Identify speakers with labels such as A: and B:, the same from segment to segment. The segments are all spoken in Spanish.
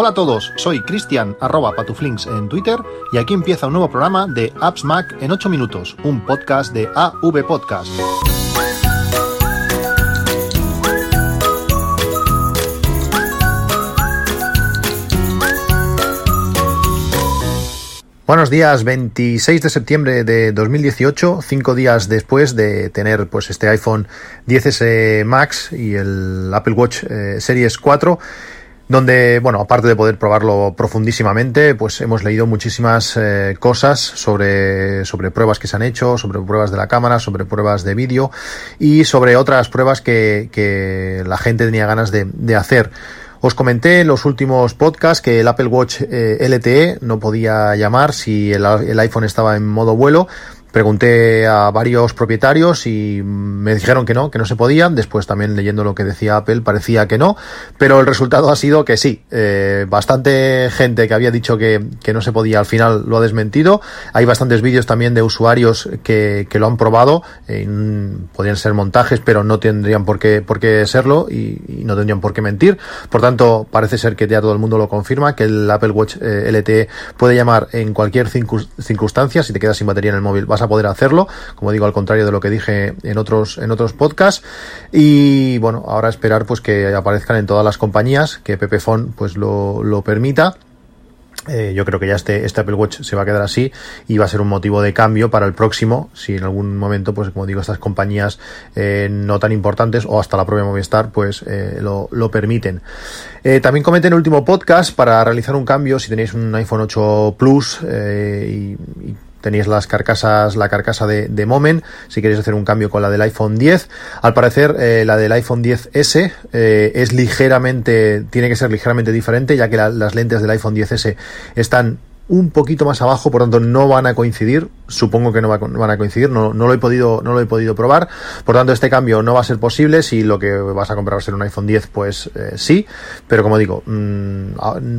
A: Hola a todos, soy Cristian arroba patuflinks en Twitter y aquí empieza un nuevo programa de Apps Mac en 8 minutos, un podcast de AV Podcast. Buenos días, 26 de septiembre de 2018, cinco días después de tener pues este iPhone 10s Max y el Apple Watch eh, Series 4 donde, bueno, aparte de poder probarlo profundísimamente, pues hemos leído muchísimas eh, cosas sobre, sobre pruebas que se han hecho, sobre pruebas de la cámara, sobre pruebas de vídeo y sobre otras pruebas que, que la gente tenía ganas de, de hacer. Os comenté en los últimos podcasts que el Apple Watch eh, LTE no podía llamar si el, el iPhone estaba en modo vuelo Pregunté a varios propietarios y me dijeron que no, que no se podía. Después también leyendo lo que decía Apple parecía que no, pero el resultado ha sido que sí. Eh, bastante gente que había dicho que, que, no se podía al final lo ha desmentido. Hay bastantes vídeos también de usuarios que, que lo han probado. Eh, podrían ser montajes, pero no tendrían por qué, por qué serlo y, y, no tendrían por qué mentir. Por tanto, parece ser que ya todo el mundo lo confirma, que el Apple Watch eh, LTE puede llamar en cualquier circunstancia. Si te quedas sin batería en el móvil, a poder hacerlo, como digo, al contrario de lo que dije en otros, en otros podcasts. Y bueno, ahora esperar pues que aparezcan en todas las compañías, que Pepefon pues lo, lo permita. Eh, yo creo que ya este, este Apple Watch se va a quedar así y va a ser un motivo de cambio para el próximo, si en algún momento, pues como digo, estas compañías eh, no tan importantes o hasta la propia Movistar, pues eh, lo, lo, permiten. También comenté en el último podcast para realizar un cambio, si tenéis un iPhone 8 Plus y tenéis las carcasas, la carcasa de, de, Moment, si queréis hacer un cambio con la del iPhone 10. Al parecer, eh, la del iPhone 10S eh, es ligeramente, tiene que ser ligeramente diferente, ya que la, las lentes del iPhone 10S están un poquito más abajo, por tanto no van a coincidir, supongo que no van a coincidir, no, no, lo he podido, no lo he podido probar, por tanto este cambio no va a ser posible, si lo que vas a comprar va a ser un iPhone 10, pues eh, sí, pero como digo, mmm,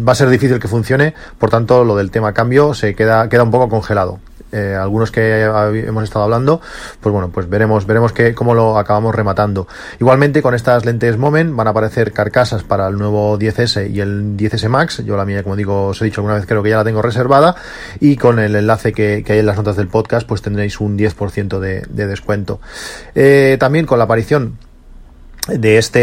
A: va a ser difícil que funcione, por tanto lo del tema cambio se queda, queda un poco congelado eh, algunos que hemos estado hablando, pues bueno, pues veremos, veremos que, cómo lo acabamos rematando. Igualmente, con estas lentes Moment van a aparecer carcasas para el nuevo 10S y el 10S Max. Yo la mía, como digo, os he dicho alguna vez, creo que ya la tengo reservada. Y con el enlace que, hay en las notas del podcast, pues tendréis un 10% de, de descuento. Eh, también con la aparición de este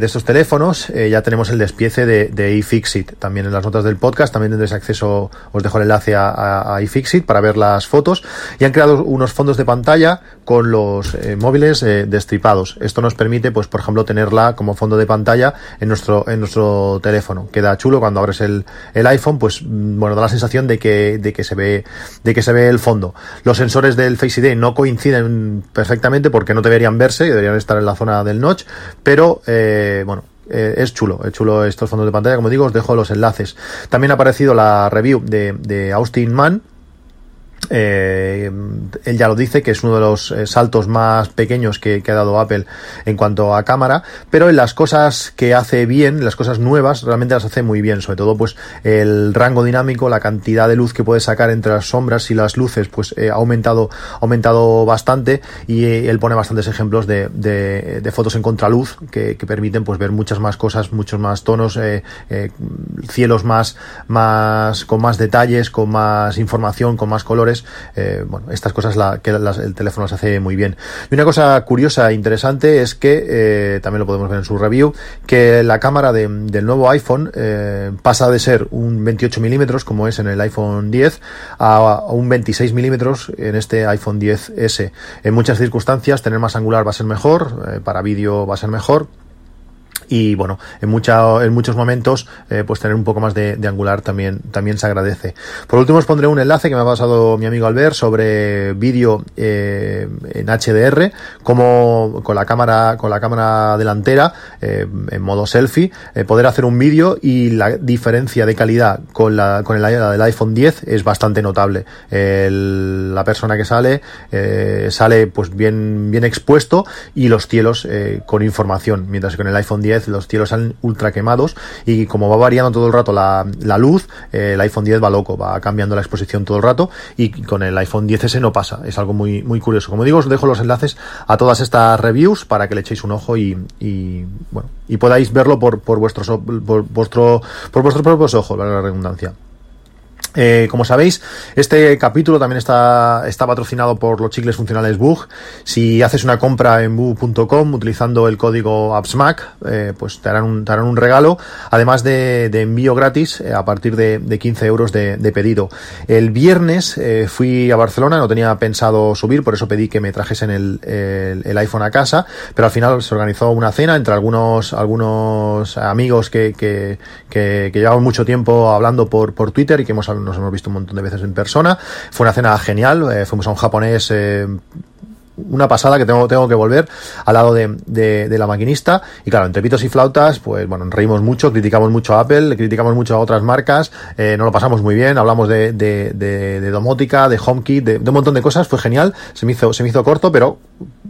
A: de estos teléfonos eh, ya tenemos el despiece de, de iFixit también en las notas del podcast también tendréis acceso os dejo el enlace a, a, iFixit para ver las fotos y han creado unos fondos de pantalla con los eh, móviles eh, destripados. Esto nos permite pues por ejemplo tenerla como fondo de pantalla en nuestro en nuestro teléfono. Queda chulo cuando abres el, el iPhone pues mm, bueno da la sensación de que de que se ve de que se ve el fondo. Los sensores del Face ID no coinciden perfectamente porque no deberían verse deberían estar en la zona del notch pero eh, bueno, eh, es chulo, es chulo estos fondos de pantalla, como digo, os dejo los enlaces. También ha aparecido la review de, de Austin Mann, eh, él ya lo dice que es uno de los eh, saltos más pequeños que, ha dado Apple en cuanto a cámara, pero en las cosas que hace bien, las cosas nuevas, realmente las hace muy bien, sobre todo pues el rango dinámico, la cantidad de luz que puede sacar entre las sombras y las luces, pues eh, ha aumentado, aumentado bastante. Y eh, él pone bastantes ejemplos de, de, fotos en contraluz que, que, permiten pues ver muchas más cosas, muchos más tonos, cielos más, más, con más detalles, con más información, con más colores eh, bueno, estas cosas la, que el teléfono las hace muy bien. Y una cosa curiosa e interesante es que, eh, también lo podemos ver en su review, que la cámara de, del nuevo iPhone eh, pasa de ser un 28 milímetros, como es en el iPhone 10, a, un 26 milímetros en este iPhone 10S. En muchas circunstancias, tener más angular va a ser mejor, para vídeo va a ser mejor, y bueno, en, mucha, en muchos momentos eh, pues tener un poco más de, angular también, también se agradece. Por último os pondré un enlace que me ha pasado mi amigo Albert sobre vídeo eh, en HDR, como con la cámara, con la cámara delantera eh, en modo selfie, eh, poder hacer un vídeo y la diferencia de calidad con la, con el, la del iPhone 10 es bastante notable. El, la persona que sale eh, sale pues bien, bien expuesto y los cielos con información, mientras que con el iPhone 10 10 los cielos salen ultra quemados y como va variando todo el rato la, la luz, eh, el iPhone 10 va loco, va cambiando la exposición todo el rato y con el iPhone 10S no pasa. Es algo muy, muy curioso. Como digo, os dejo los enlaces a todas estas reviews para que le echéis un ojo y, y bueno, y podáis verlo por, por vuestros, por, vuestro, por vuestros propios ojos, la redundancia. Eh, como sabéis, este capítulo también está, está patrocinado por los chicles funcionales Bug. Si haces una compra en bug.com utilizando el código AppsMac, eh, pues te harán, un, te harán un regalo, además de, envío gratis eh, a partir de, de 15 euros de, pedido. El viernes fui a Barcelona, no tenía pensado subir, por eso pedí que me trajesen el, el, iPhone a casa, pero al final se organizó una cena entre algunos, algunos amigos que, que, que, llevamos mucho tiempo hablando por, por Twitter y que hemos nos hemos visto un montón de veces en persona. Fue una cena genial, eh, fuimos a un japonés eh, una pasada que tengo, tengo que volver al lado de, de, de, la maquinista. Y claro, entre pitos y flautas, pues bueno, reímos mucho, criticamos mucho a Apple, criticamos mucho a otras marcas, eh, nos lo pasamos muy bien, hablamos de, de, de domótica, de HomeKit, de, de, un montón de cosas, fue genial, se me hizo, se me hizo corto, pero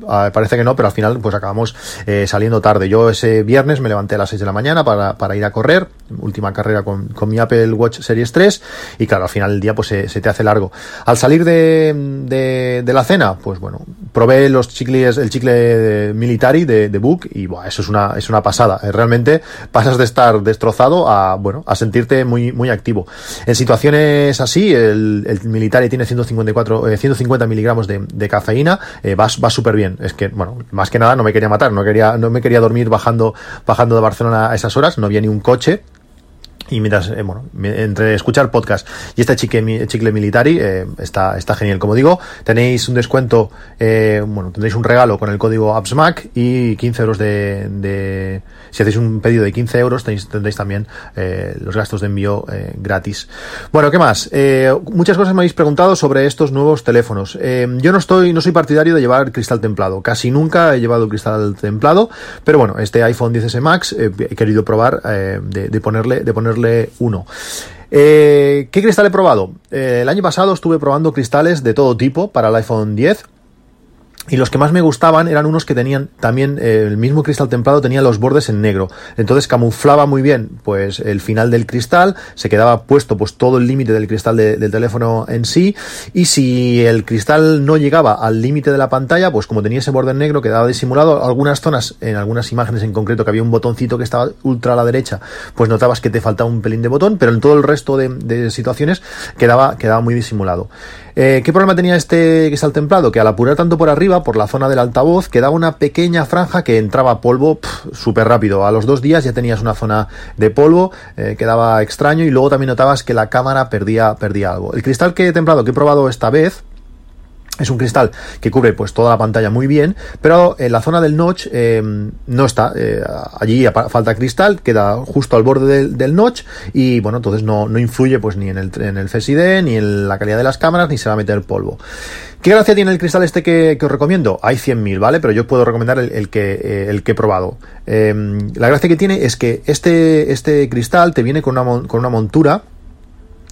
A: uh, parece que no, pero al final pues acabamos eh, saliendo tarde. Yo ese viernes me levanté a las 6 de la mañana para, para ir a correr, última carrera con, con, mi Apple Watch Series 3, y claro, al final el día pues se, se te hace largo. Al salir de, de, de la cena, pues bueno, probé los chicles, el chicle military de, de Book y buah, eso es una, es una pasada. Eh, realmente pasas de estar destrozado a, bueno, a sentirte muy, muy activo. En situaciones así, el, el military tiene 154, eh, 150 miligramos de, de cafeína, eh, va, va súper bien. Es que, bueno, más que nada no me quería matar, no quería, no me quería dormir bajando, bajando de Barcelona a esas horas, no había ni un coche, y mientras, eh, bueno, entre escuchar podcast y este chicle, chicle military, eh, está, está genial. Como digo, tenéis un descuento, eh, bueno, tendréis un regalo con el código AppsMac y 15 euros de, si hacéis un pedido de 15 euros, tenéis, tendréis también los gastos de envío gratis. Bueno, ¿qué más? Muchas cosas me habéis preguntado sobre estos nuevos teléfonos. yo no estoy, no soy partidario de llevar cristal templado. Casi nunca he llevado cristal templado, pero bueno, este iPhone 10S Max he querido probar de ponerle, de ponerle uno. Eh, ¿Qué cristal he probado? Eh, el año pasado estuve probando cristales de todo tipo para el iPhone 10 y los que más me gustaban eran unos que tenían también eh, el mismo cristal templado tenía los bordes en negro. Entonces camuflaba muy bien pues el final del cristal, se quedaba puesto pues todo el límite del cristal de, del teléfono en sí y si el cristal no llegaba al límite de la pantalla, pues como tenía ese borde en negro quedaba disimulado. Algunas zonas, en algunas imágenes en concreto que había un botoncito que estaba ultra a la derecha, pues notabas que te faltaba un pelín de botón, pero en todo el resto de, de situaciones quedaba, quedaba muy disimulado. Eh, ¿Qué problema tenía este cristal templado? Que al apurar tanto por arriba, por la zona del altavoz, quedaba una pequeña franja que entraba polvo súper rápido. A los dos días ya tenías una zona de polvo, eh, quedaba extraño y luego también notabas que la cámara perdía, perdía algo. El cristal que he templado, que he probado esta vez, es un cristal que cubre pues toda la pantalla muy bien, pero en la zona del notch eh, no está. Eh, allí falta cristal, queda justo al borde del, notch y bueno, entonces no, no influye pues ni en el, en el FSID, ni en la calidad de las cámaras, ni se va a meter polvo. ¿Qué gracia tiene el cristal este que, os recomiendo? Hay 100.000, ¿vale? Pero yo puedo recomendar el, que, eh, el que he probado. Eh, la gracia que tiene es que este, este cristal te viene con una, con una montura eh,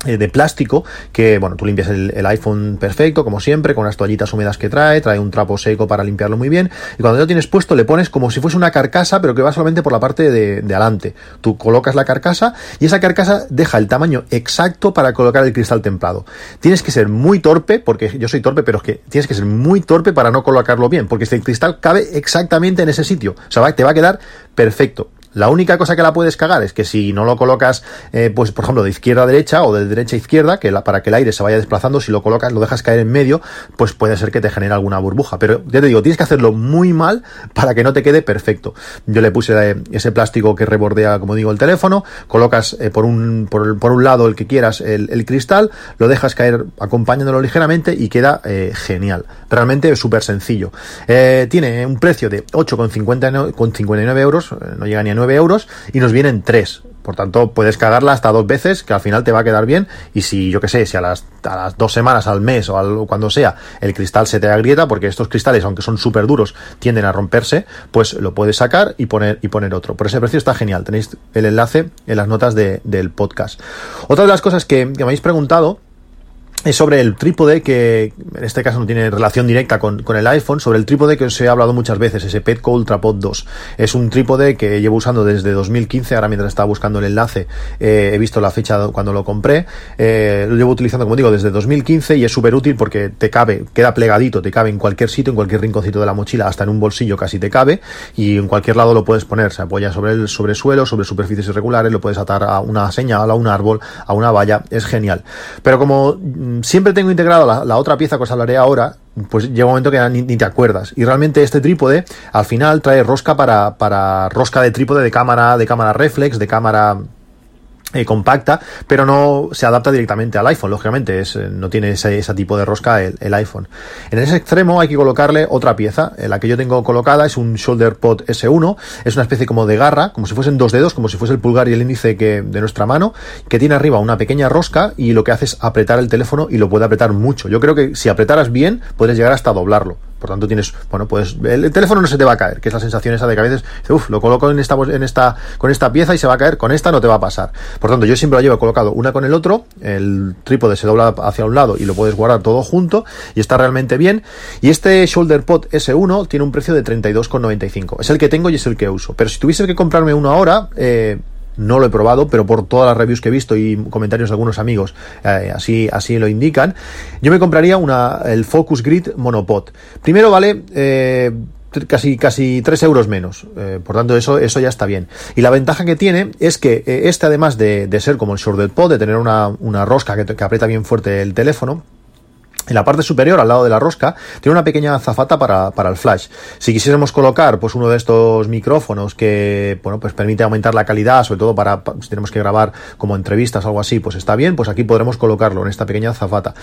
A: de plástico que, bueno, tú limpias el, el, iPhone perfecto, como siempre, con las toallitas húmedas que trae, trae un trapo seco para limpiarlo muy bien, y cuando ya lo tienes puesto le pones como si fuese una carcasa, pero que va solamente por la parte de, de adelante. Tú colocas la carcasa y esa carcasa deja el tamaño exacto para colocar el cristal templado. Tienes que ser muy torpe, porque yo soy torpe, pero es que tienes que ser muy torpe para no colocarlo bien, porque este cristal cabe exactamente en ese sitio. O sea, te va a quedar perfecto. La única cosa que la puedes cagar es que si no lo colocas, eh, pues por ejemplo, de izquierda a derecha o de derecha a izquierda, que para que el aire se vaya desplazando, si lo colocas, lo dejas caer en medio, pues puede ser que te genere alguna burbuja. Pero ya te digo, tienes que hacerlo muy mal para que no te quede perfecto. Yo le puse ese plástico que rebordea, como digo, el teléfono, colocas eh, por, un, por, un lado el que quieras el, cristal, lo dejas caer acompañándolo ligeramente y queda eh, genial. Realmente es súper sencillo. Eh, tiene un precio de 8,59 euros, no llega ni a 9 euros y nos vienen 3. Por tanto, puedes cagarla hasta dos veces, que al final te va a quedar bien. Y si, yo que sé, si a las, a las dos semanas, al mes o cuando sea, el cristal se te agrieta, porque estos cristales, aunque son súper duros, tienden a romperse, pues lo puedes sacar y poner, y poner otro. Por ese precio está genial. Tenéis el enlace en las notas de, del podcast. Otra de las cosas que, que me habéis preguntado es sobre el trípode que en este caso no tiene relación directa con, con, el iPhone, sobre el trípode que os he hablado muchas veces, ese Petco Ultrapod 2. Es un trípode que llevo usando desde 2015, ahora mientras estaba buscando el enlace eh, he visto la fecha cuando lo compré, eh, lo llevo utilizando como digo desde 2015 y es súper útil porque te cabe, queda plegadito, te cabe en cualquier sitio, en cualquier rinconcito de la mochila, hasta en un bolsillo casi te cabe y en cualquier lado lo puedes poner, se apoya sobre el sobre suelo, sobre superficies irregulares, lo puedes atar a una señal, a un árbol, a una valla, es genial. Pero como siempre tengo integrado la, otra pieza que os hablaré ahora, pues llega un momento que ni, ni, te acuerdas. Y realmente este trípode al final trae rosca para, para rosca de trípode de cámara, de cámara reflex, de cámara eh, compacta, pero no se adapta directamente al iPhone, lógicamente, es, eh, no tiene ese, tipo de rosca el, iPhone. En ese extremo hay que colocarle otra pieza, la que yo tengo colocada es un Shoulder Pod S1, es una especie como de garra, como si fuesen dos dedos, como si fuese el pulgar y el índice que, de nuestra mano, que tiene arriba una pequeña rosca y lo que hace es apretar el teléfono y lo puede apretar mucho. Yo creo que si apretaras bien, puedes llegar hasta doblarlo. Por tanto, tienes, bueno, pues el, teléfono no se te va a caer, que es la sensación esa de que a veces, uff, lo coloco en esta, en esta, con esta pieza y se va a caer, con esta no te va a pasar. Por tanto, yo siempre lo llevo colocado una con el otro, el trípode se dobla hacia un lado y lo puedes guardar todo junto y está realmente bien. Y este Shoulder Pod S1 tiene un precio de 32,95. Es el que tengo y es el que uso. Pero si tuviese que comprarme uno ahora, eh, no lo he probado, pero por todas las reviews que he visto y comentarios de algunos amigos, eh, así, así lo indican. Yo me compraría una, el Focus Grid Monopod. Primero vale, eh, casi casi 3 euros menos eh, por tanto eso eso ya está bien y la ventaja que tiene es que este además de, de, ser como el Shoulder Pod de tener una, una rosca que, que aprieta bien fuerte el teléfono en la parte superior, al lado de la rosca, tiene una pequeña zafata para, el flash. Si quisiéramos colocar, pues uno de estos micrófonos que, bueno, pues permite aumentar la calidad, sobre todo para, si tenemos que grabar como entrevistas o algo así, pues está bien, pues aquí podremos colocarlo en esta pequeña zafata.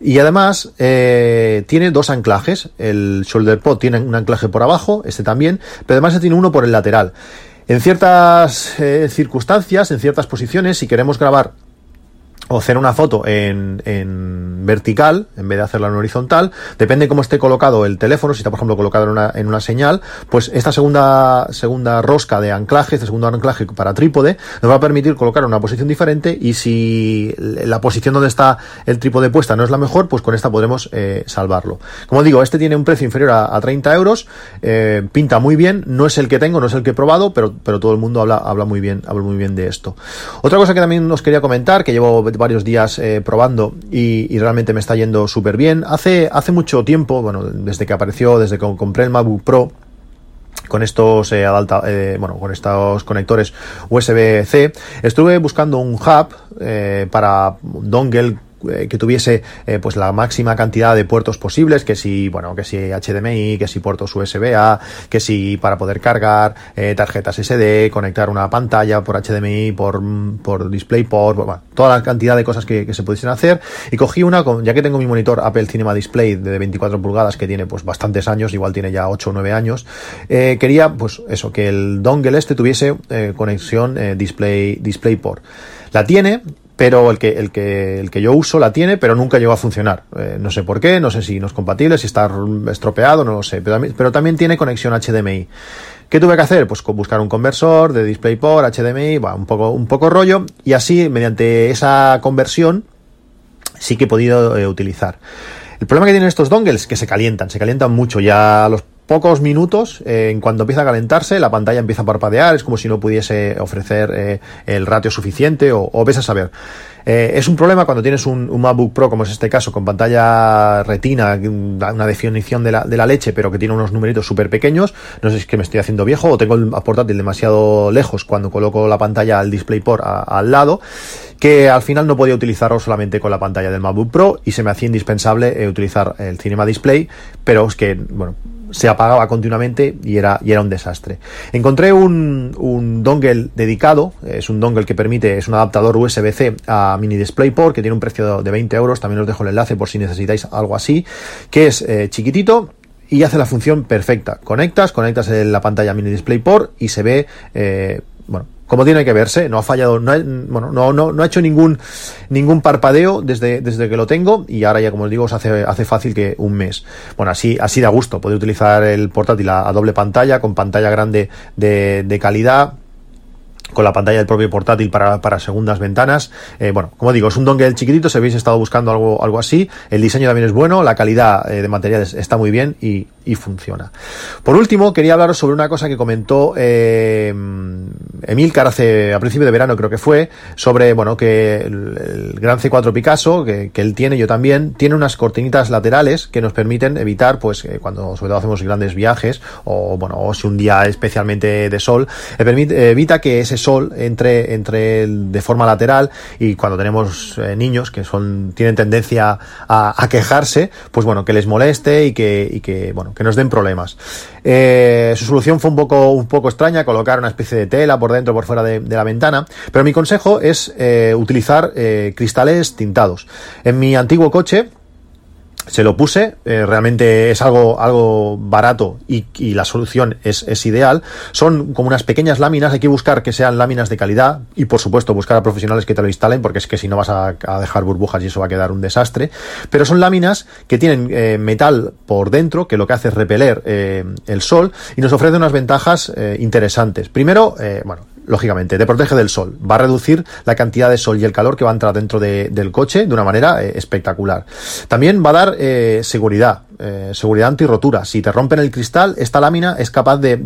A: Y además, eh, tiene dos anclajes. El shoulder pod tiene un anclaje por abajo, este también, pero además tiene uno por el lateral. En ciertas eh, circunstancias, en ciertas posiciones, si queremos grabar o hacer una foto en, en, vertical en vez de hacerla en horizontal, depende cómo esté colocado el teléfono, si está por ejemplo colocado en una, en una señal, pues esta segunda, segunda rosca de anclaje, este segundo anclaje para trípode, nos va a permitir colocar una posición diferente y si la posición donde está el trípode puesta no es la mejor, pues con esta podremos eh, salvarlo. Como digo, este tiene un precio inferior a, a 30 euros, eh, pinta muy bien, no es el que tengo, no es el que he probado, pero, pero todo el mundo habla, habla muy bien, habla muy bien de esto. Otra cosa que también os quería comentar, que llevo varios días eh, probando y, realmente me está yendo súper bien. Hace, hace mucho tiempo, bueno, desde que apareció, desde que compré el MacBook Pro, con estos eh, eh, bueno con estos conectores USB-C estuve buscando un hub eh, para dongle que tuviese eh, pues la máxima cantidad de puertos posibles, que si, bueno, que si HDMI, que si puertos USB-A, que si para poder cargar eh, tarjetas SD, conectar una pantalla por HDMI, por, por DisplayPort, bueno, toda la cantidad de cosas que, que, se pudiesen hacer. Y cogí una, ya que tengo mi monitor Apple Cinema Display de 24 pulgadas, que tiene pues bastantes años, igual tiene ya 8 o 9 años, quería pues eso, que el dongle este tuviese conexión Display, DisplayPort. La tiene, pero el que, el que, el que yo uso la tiene, pero nunca llegó a funcionar. Eh, no sé por qué, no sé si no es compatible, si está estropeado, no lo sé, pero, también tiene conexión HDMI. ¿Qué tuve que hacer? Pues buscar un conversor de DisplayPort, HDMI, un poco, un poco rollo, y así, mediante esa conversión, sí que he podido eh, utilizar. El problema que tienen estos dongles es que se calientan, se calientan mucho. Ya los pocos minutos, eh, en cuanto empieza a calentarse, la pantalla empieza a parpadear, es como si no pudiese ofrecer eh, el ratio suficiente o, o ves a saber. Eh, es un problema cuando tienes un, MacBook Pro, como es este caso, con pantalla retina, una definición de la, de la leche, pero que tiene unos numeritos súper pequeños. No sé si es que me estoy haciendo viejo o tengo el portátil demasiado lejos cuando coloco la pantalla al DisplayPort al lado que al final no podía utilizarlo solamente con la pantalla del MacBook Pro y se me hacía indispensable utilizar el Cinema Display, pero es que, bueno, se apagaba continuamente y era, y era un desastre. Encontré un, un dongle dedicado, es un dongle que permite, es un adaptador USB-C a mini DisplayPort que tiene un precio de 20 euros, también os dejo el enlace por si necesitáis algo así, que es eh, chiquitito, y hace la función perfecta. Conectas, conectas en la pantalla mini DisplayPort y se ve, eh, como tiene que verse, no ha fallado, no ha, bueno, no, no, no ha hecho ningún, ningún parpadeo desde, desde que lo tengo y ahora ya como os digo os hace, hace fácil que un mes. Bueno, así, así da gusto, puede utilizar el portátil a, a doble pantalla, con pantalla grande de, de calidad, con la pantalla del propio portátil para, para segundas ventanas. Eh, bueno, como digo, es un dongle chiquitito, si habéis estado buscando algo, algo así. El diseño también es bueno, la calidad eh, de materiales está muy bien y, y, funciona. Por último, quería hablaros sobre una cosa que comentó eh, Emilcar hace a principio de verano, creo que fue, sobre, bueno, que el, Gran C4 Picasso, que, él tiene, yo también, tiene unas cortinitas laterales que nos permiten evitar, pues, cuando sobre todo hacemos grandes viajes, o bueno, o si un día especialmente de sol, permite, evita que ese sol entre, entre de forma lateral y cuando tenemos eh, niños que son, tienen tendencia a, a, quejarse, pues bueno, que les moleste y que, y que bueno, que nos den problemas. Eh, su solución fue un poco, un poco extraña, colocar una especie de tela por dentro, por fuera de, la ventana, pero mi consejo es eh, utilizar eh, cristales tintados. En mi antiguo coche, se lo puse, eh, realmente es algo, algo barato y, la solución es, es, ideal. Son como unas pequeñas láminas, hay que buscar que sean láminas de calidad y por supuesto buscar a profesionales que te lo instalen porque es que si no vas a, dejar burbujas y eso va a quedar un desastre. Pero son láminas que tienen eh, metal por dentro que lo que hace es repeler eh, el sol y nos ofrece unas ventajas interesantes. Primero, bueno, lógicamente, te protege del sol. Va a reducir la cantidad de sol y el calor que va a entrar dentro de, del coche de una manera eh, espectacular. También va a dar eh, seguridad, eh, seguridad antirrotura. Si te rompen el cristal, esta lámina es capaz de,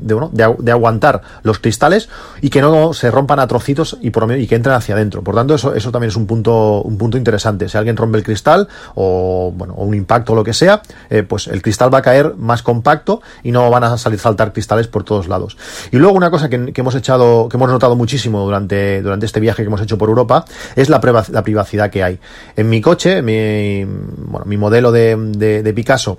A: bueno, de, aguantar los cristales y que no se rompan a trocitos y, por, y que entren hacia adentro. Por tanto, eso, eso también es un punto, un punto interesante. Si alguien rompe el cristal o, bueno, o un impacto o lo que sea, eh, pues el cristal va a caer más compacto y no van a salir saltar cristales por todos lados. Y luego una cosa que, que hemos echado que hemos notado muchísimo durante, durante este viaje que hemos hecho por Europa es la, la privacidad que hay. En mi coche, mi, bueno, mi modelo de, de, de Picasso,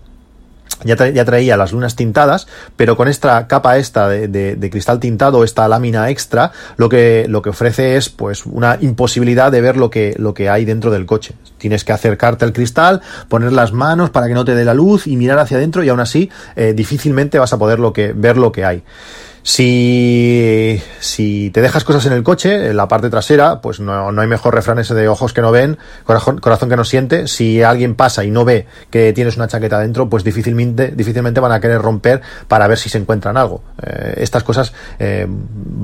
A: ya, ya, traía las lunas tintadas, pero con esta capa esta de, de, de, cristal tintado, esta lámina extra, lo que, lo que ofrece es pues una imposibilidad de ver lo que, lo que hay dentro del coche. Tienes que acercarte al cristal, poner las manos para que no te dé la luz y mirar hacia adentro y aún así eh, difícilmente vas a poder lo que, ver lo que hay. Si, si te dejas cosas en el coche, en la parte trasera, pues no, no hay mejor refrán ese de ojos que no ven, corazón, corazón, que no siente. Si alguien pasa y no ve que tienes una chaqueta dentro, pues difícilmente, difícilmente van a querer romper para ver si se encuentran algo. Eh, estas cosas eh,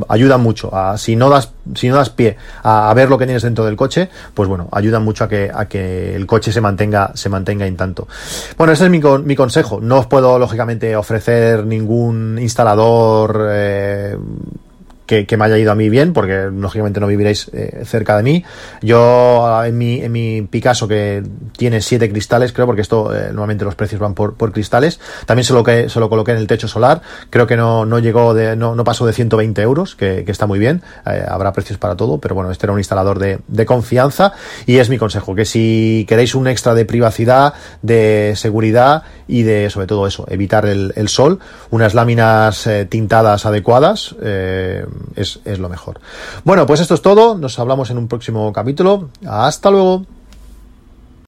A: ayudan mucho. Si, no das, si no das pie a, ver lo que tienes dentro del coche, pues bueno, ayudan mucho a que, a que el coche se mantenga, se mantenga. Bueno, ese es mi, mi consejo. No os puedo, lógicamente, ofrecer ningún instalador eh, que, me haya ido a mí bien, porque lógicamente no viviréis eh, cerca de mí. Yo en mi, en mi Picasso, que tiene siete cristales, creo, porque esto eh, normalmente los precios van por, por cristales, también se lo, que, se lo coloqué en el techo solar. Creo que no, no llegó de, no, no pasó de 120 euros, que, que está muy bien. Eh, habrá precios para todo, pero bueno, este era un instalador de, de confianza y es mi consejo, que si queréis un extra de privacidad, de seguridad y de, sobre todo eso, evitar el, el sol, unas láminas eh, tintadas adecuadas, eh, es, es lo mejor. Bueno, pues esto es todo. Nos hablamos en un próximo capítulo. Hasta luego.